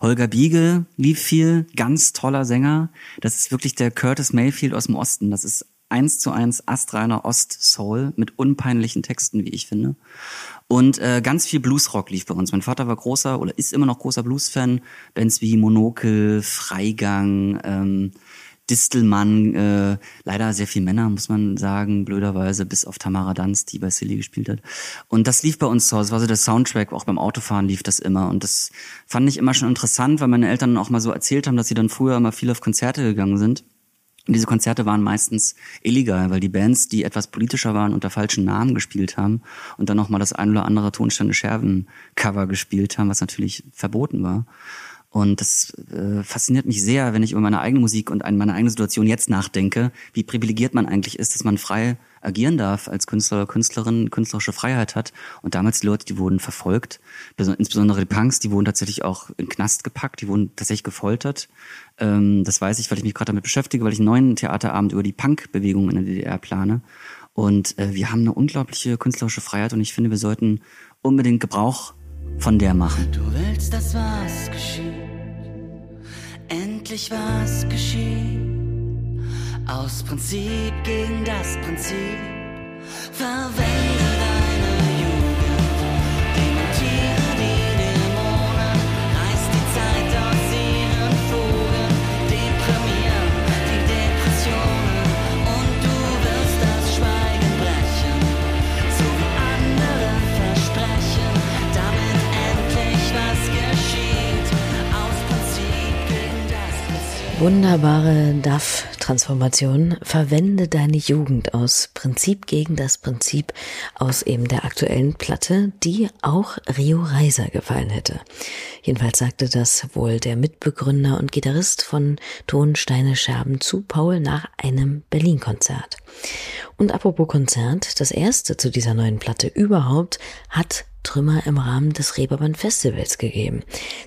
Holger Biege lief viel, ganz toller Sänger. Das ist wirklich der Curtis Mayfield aus dem Osten. Das ist eins zu eins astreiner Ost-Soul mit unpeinlichen Texten, wie ich finde. Und äh, ganz viel Bluesrock lief bei uns. Mein Vater war großer oder ist immer noch großer Blues-Fan. Bands wie Monokel, Freigang, ähm, Distelmann, äh, leider sehr viel Männer, muss man sagen, blöderweise, bis auf Tamara Danz, die bei Silly gespielt hat. Und das lief bei uns zu Hause, das war so der Soundtrack, auch beim Autofahren lief das immer. Und das fand ich immer schon interessant, weil meine Eltern auch mal so erzählt haben, dass sie dann früher immer viel auf Konzerte gegangen sind. Diese Konzerte waren meistens illegal, weil die Bands, die etwas politischer waren, unter falschen Namen gespielt haben und dann nochmal das ein oder andere Tonstände Scherben Cover gespielt haben, was natürlich verboten war. Und das äh, fasziniert mich sehr, wenn ich über meine eigene Musik und meine eigene Situation jetzt nachdenke, wie privilegiert man eigentlich ist, dass man frei agieren darf als Künstler oder Künstlerin, künstlerische Freiheit hat. Und damals die Leute, die wurden verfolgt, insbesondere die Punks, die wurden tatsächlich auch in Knast gepackt, die wurden tatsächlich gefoltert. Ähm, das weiß ich, weil ich mich gerade damit beschäftige, weil ich einen neuen Theaterabend über die Punk-Bewegung in der DDR plane. Und äh, wir haben eine unglaubliche künstlerische Freiheit und ich finde, wir sollten unbedingt Gebrauch von der machen. Du willst, dass was geschieht, endlich was geschieht. Aus Prinzip gegen das Prinzip, verwende Wunderbare DAF-Transformation. Verwende deine Jugend aus Prinzip gegen das Prinzip aus eben der aktuellen Platte, die auch Rio Reiser gefallen hätte. Jedenfalls sagte das wohl der Mitbegründer und Gitarrist von Tonsteine Scherben zu Paul nach einem Berlin-Konzert. Und apropos Konzert, das erste zu dieser neuen Platte überhaupt hat Trümmer im Rahmen des Reeperbahn Festivals gegeben.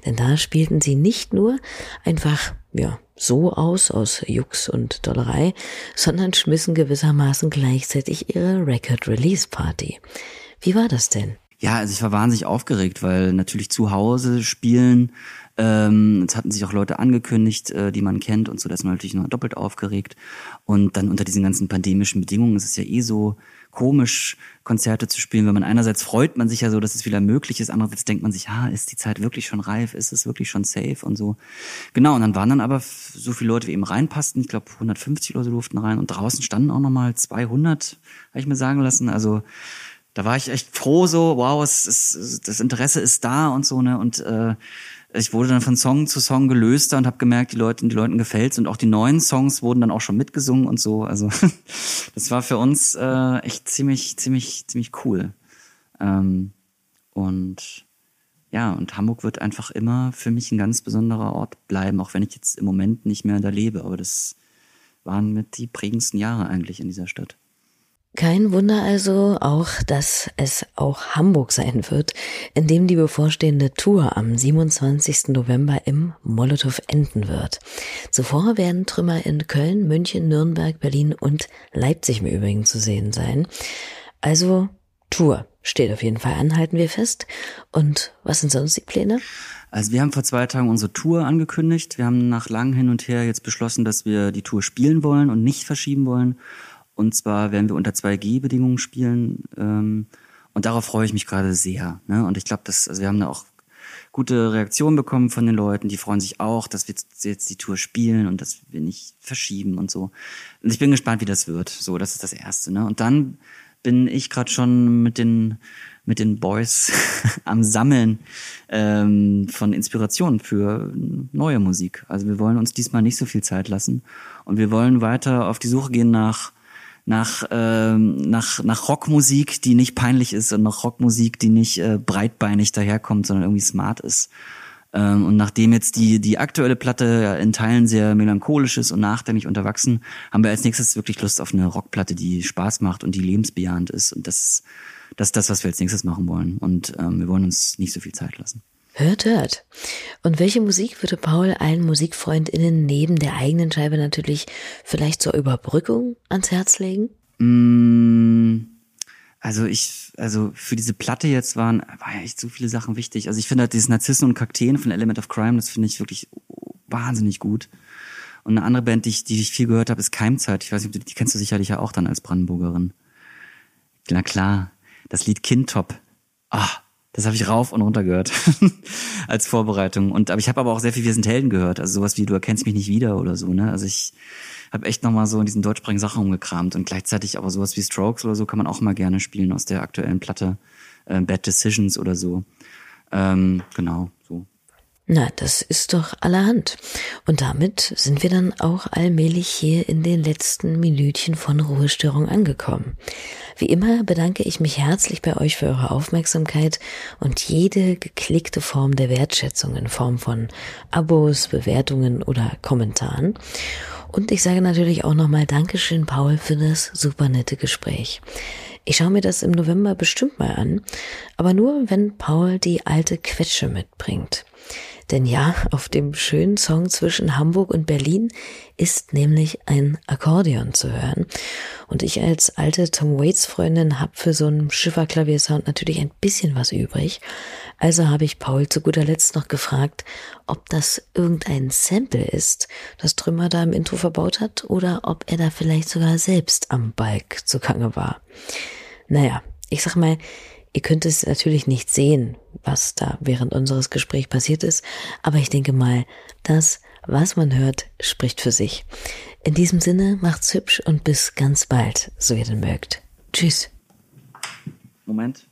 Denn da spielten sie nicht nur einfach, ja, so aus, aus Jux und Dollerei, sondern schmissen gewissermaßen gleichzeitig ihre Record Release Party. Wie war das denn? Ja, also ich war wahnsinnig aufgeregt, weil natürlich zu Hause spielen, ähm, es hatten sich auch Leute angekündigt, äh, die man kennt und so, da ist man natürlich noch doppelt aufgeregt. Und dann unter diesen ganzen pandemischen Bedingungen ist es ja eh so komisch, Konzerte zu spielen, weil man einerseits freut man sich ja so, dass es wieder möglich ist, andererseits denkt man sich, ha, ist die Zeit wirklich schon reif, ist es wirklich schon safe? Und so. Genau, und dann waren dann aber so viele Leute, wie eben reinpassten, ich glaube 150 oder so durften rein. Und draußen standen auch nochmal 200, habe ich mir sagen lassen, also da war ich echt froh so, wow, es, es, das Interesse ist da und so, ne, und äh, ich wurde dann von Song zu Song gelöster und habe gemerkt, die Leute, die Leuten gefällt's und auch die neuen Songs wurden dann auch schon mitgesungen und so. Also das war für uns äh, echt ziemlich, ziemlich, ziemlich cool. Ähm, und ja, und Hamburg wird einfach immer für mich ein ganz besonderer Ort bleiben, auch wenn ich jetzt im Moment nicht mehr da lebe. Aber das waren mit die prägendsten Jahre eigentlich in dieser Stadt. Kein Wunder also auch, dass es auch Hamburg sein wird, in dem die bevorstehende Tour am 27. November im Molotow enden wird. Zuvor werden Trümmer in Köln, München, Nürnberg, Berlin und Leipzig im Übrigen zu sehen sein. Also Tour steht auf jeden Fall an, halten wir fest. Und was sind sonst die Pläne? Also wir haben vor zwei Tagen unsere Tour angekündigt. Wir haben nach langem Hin und Her jetzt beschlossen, dass wir die Tour spielen wollen und nicht verschieben wollen. Und zwar werden wir unter 2G-Bedingungen spielen. Ähm, und darauf freue ich mich gerade sehr. Ne? Und ich glaube, dass also wir haben da auch gute Reaktionen bekommen von den Leuten. Die freuen sich auch, dass wir jetzt die Tour spielen und dass wir nicht verschieben und so. Und ich bin gespannt, wie das wird. So, das ist das Erste. Ne? Und dann bin ich gerade schon mit den mit den Boys am Sammeln ähm, von Inspirationen für neue Musik. Also wir wollen uns diesmal nicht so viel Zeit lassen und wir wollen weiter auf die Suche gehen nach nach, ähm, nach, nach Rockmusik, die nicht peinlich ist und nach Rockmusik, die nicht äh, breitbeinig daherkommt, sondern irgendwie smart ist. Ähm, und nachdem jetzt die, die aktuelle Platte ja in Teilen sehr melancholisch ist und nachdenklich unterwachsen, haben wir als nächstes wirklich Lust auf eine Rockplatte, die Spaß macht und die lebensbejahend ist. Und das das, ist das was wir als nächstes machen wollen. Und ähm, wir wollen uns nicht so viel Zeit lassen. Hört, hört. Und welche Musik würde Paul allen MusikfreundInnen neben der eigenen Scheibe natürlich vielleicht zur Überbrückung ans Herz legen? Mm, also ich, also für diese Platte jetzt waren, war ja echt so viele Sachen wichtig. Also ich finde halt dieses Narzissen und Kakteen von Element of Crime, das finde ich wirklich wahnsinnig gut. Und eine andere Band, die ich, die ich viel gehört habe, ist Keimzeit. Ich weiß nicht, die kennst du sicherlich ja auch dann als Brandenburgerin. Na klar, das Lied Kindtop. Ah, das habe ich rauf und runter gehört als Vorbereitung. Und aber ich habe aber auch sehr viel Wir sind Helden gehört, also sowas wie du erkennst mich nicht wieder oder so. Ne? Also ich habe echt nochmal so in diesen deutschsprachigen Sachen umgekramt und gleichzeitig aber sowas wie Strokes oder so kann man auch mal gerne spielen aus der aktuellen Platte äh, Bad Decisions oder so. Ähm, genau, so. Na, das ist doch allerhand. Und damit sind wir dann auch allmählich hier in den letzten Minütchen von Ruhestörung angekommen. Wie immer bedanke ich mich herzlich bei euch für eure Aufmerksamkeit und jede geklickte Form der Wertschätzung in Form von Abos, Bewertungen oder Kommentaren. Und ich sage natürlich auch nochmal Dankeschön, Paul, für das super nette Gespräch. Ich schaue mir das im November bestimmt mal an, aber nur, wenn Paul die alte Quetsche mitbringt. Denn ja, auf dem schönen Song zwischen Hamburg und Berlin ist nämlich ein Akkordeon zu hören. Und ich als alte Tom Waits Freundin habe für so einen Schifferklaviersound natürlich ein bisschen was übrig. Also habe ich Paul zu guter Letzt noch gefragt, ob das irgendein Sample ist, das Trümmer da im Intro verbaut hat, oder ob er da vielleicht sogar selbst am Balk zugange war. Naja, ich sag mal, Ihr könnt es natürlich nicht sehen, was da während unseres Gesprächs passiert ist, aber ich denke mal, das, was man hört, spricht für sich. In diesem Sinne, macht's hübsch und bis ganz bald, so ihr denn mögt. Tschüss. Moment.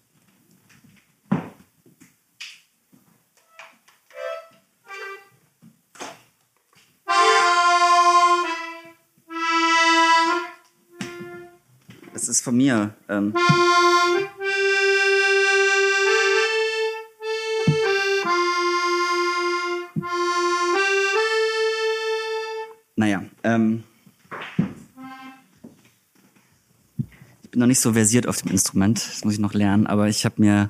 Das ist von mir. Ähm Naja, ähm, ich bin noch nicht so versiert auf dem Instrument, das muss ich noch lernen, aber ich habe mir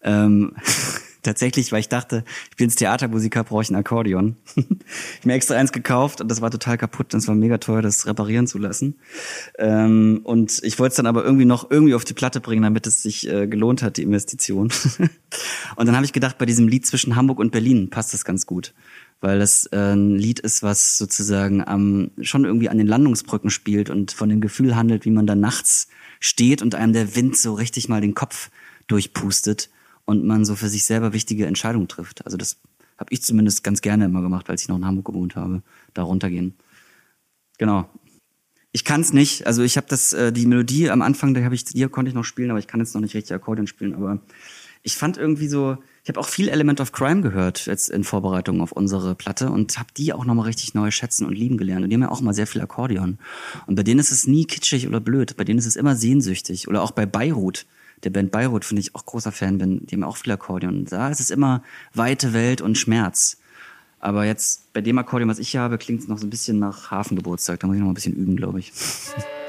ähm, tatsächlich, weil ich dachte, ich bin Theatermusiker, brauche ich ein Akkordeon. ich mir extra eins gekauft und das war total kaputt und es war mega teuer, das reparieren zu lassen. Ähm, und ich wollte es dann aber irgendwie noch irgendwie auf die Platte bringen, damit es sich äh, gelohnt hat, die Investition. und dann habe ich gedacht, bei diesem Lied zwischen Hamburg und Berlin passt das ganz gut weil das äh, ein Lied ist, was sozusagen am, schon irgendwie an den Landungsbrücken spielt und von dem Gefühl handelt, wie man da nachts steht und einem der Wind so richtig mal den Kopf durchpustet und man so für sich selber wichtige Entscheidungen trifft. Also das habe ich zumindest ganz gerne immer gemacht, als ich noch in Hamburg gewohnt habe, da runtergehen. Genau. Ich kann es nicht, also ich habe das äh, die Melodie am Anfang, da habe ich hier konnte ich noch spielen, aber ich kann jetzt noch nicht richtig Akkordeon spielen, aber ich fand irgendwie so ich habe auch viel Element of Crime gehört jetzt in Vorbereitung auf unsere Platte und habe die auch nochmal richtig neu schätzen und lieben gelernt. Und die haben ja auch mal sehr viel Akkordeon. Und bei denen ist es nie kitschig oder blöd. Bei denen ist es immer sehnsüchtig. Oder auch bei Beirut. Der Band Beirut finde ich auch großer Fan bin. Die haben ja auch viel Akkordeon. Da ist es immer weite Welt und Schmerz. Aber jetzt bei dem Akkordeon, was ich hier habe, klingt es noch so ein bisschen nach Hafengeburtstag. Da muss ich noch ein bisschen üben, glaube ich.